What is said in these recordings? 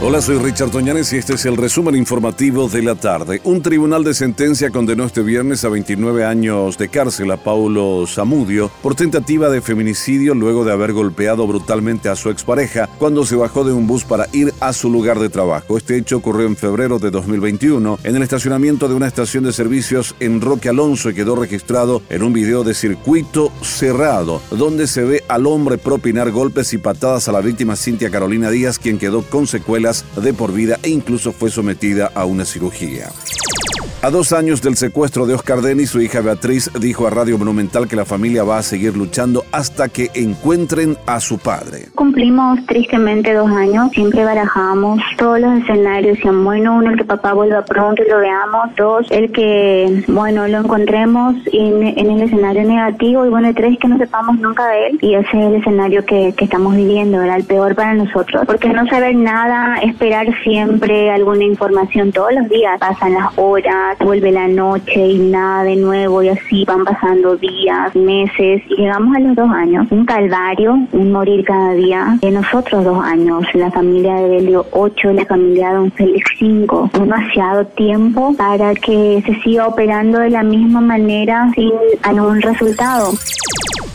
Hola, soy Richard Toñanes y este es el resumen informativo de la tarde. Un tribunal de sentencia condenó este viernes a 29 años de cárcel a Paulo Zamudio por tentativa de feminicidio luego de haber golpeado brutalmente a su expareja cuando se bajó de un bus para ir a su lugar de trabajo. Este hecho ocurrió en febrero de 2021 en el estacionamiento de una estación de servicios en Roque Alonso y quedó registrado en un video de circuito cerrado donde se ve al hombre propinar golpes y patadas a la víctima Cintia Carolina Díaz, quien quedó con secuelas de por vida e incluso fue sometida a una cirugía. A dos años del secuestro de Oscar Denis, su hija Beatriz dijo a Radio Monumental que la familia va a seguir luchando hasta que encuentren a su padre. Cumplimos tristemente dos años, siempre barajamos todos los escenarios, decían, bueno, uno, el que papá vuelva pronto y lo veamos, dos, el que, bueno, lo encontremos en, el escenario negativo y bueno, tres, que no sepamos nunca de él y ese es el escenario que, que estamos viviendo, era el peor para nosotros, porque no saber nada, esperar siempre alguna información todos los días, pasan las horas, vuelve la noche y nada de nuevo y así van pasando días, meses y llegamos a los dos años. Un calvario, un morir cada día. De nosotros dos años, la familia de Belio ocho, la familia de Don Félix cinco. Demasiado tiempo para que se siga operando de la misma manera sin algún resultado.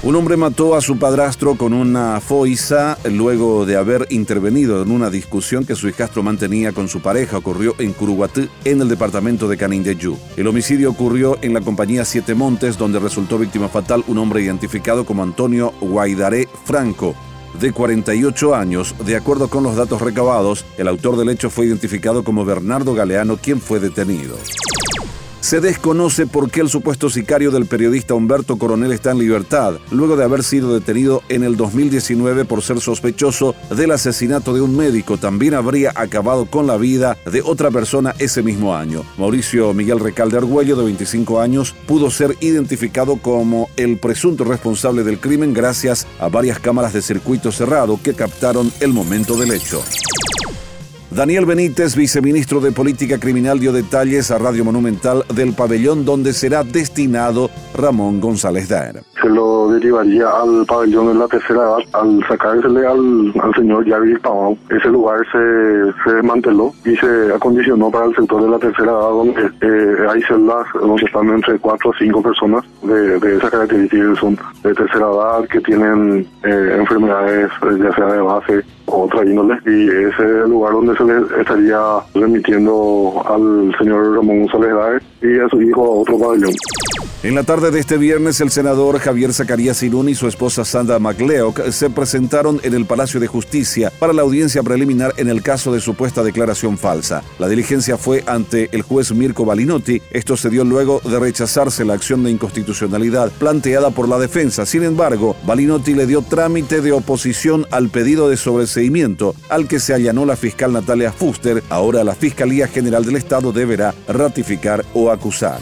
Un hombre mató a su padrastro con una foiza luego de haber intervenido en una discusión que su hijastro mantenía con su pareja. Ocurrió en Curuguatú, en el departamento de Canindeyú. El homicidio ocurrió en la compañía Siete Montes, donde resultó víctima fatal un hombre identificado como Antonio Guaidaré Franco de 48 años. De acuerdo con los datos recabados, el autor del hecho fue identificado como Bernardo Galeano, quien fue detenido. Se desconoce por qué el supuesto sicario del periodista Humberto Coronel está en libertad, luego de haber sido detenido en el 2019 por ser sospechoso del asesinato de un médico. También habría acabado con la vida de otra persona ese mismo año. Mauricio Miguel Recalde Argüello, de 25 años, pudo ser identificado como el presunto responsable del crimen gracias a varias cámaras de circuito cerrado que captaron el momento del hecho. Daniel Benítez, viceministro de Política Criminal, dio detalles a Radio Monumental del pabellón donde será destinado Ramón González Daer. Se lo derivaría al pabellón de la tercera edad al sacársele al, señor Javier Pavón. Ese lugar se, se desmanteló y se acondicionó para el sector de la tercera edad donde eh, hay celdas donde están entre cuatro o cinco personas de, esa característica son de tercera edad que tienen eh, enfermedades ya sea de base o otra índole y ese lugar donde se estaría remitiendo al señor Ramón González y a su hijo a otro pabellón. En la tarde de este viernes, el senador Javier Zacarías Irún y su esposa Sandra MacLeod se presentaron en el Palacio de Justicia para la audiencia preliminar en el caso de supuesta declaración falsa. La diligencia fue ante el juez Mirko Balinotti. Esto se dio luego de rechazarse la acción de inconstitucionalidad planteada por la defensa. Sin embargo, Balinotti le dio trámite de oposición al pedido de sobreseimiento al que se allanó la fiscal Natalia Fuster. Ahora la Fiscalía General del Estado deberá ratificar o acusar.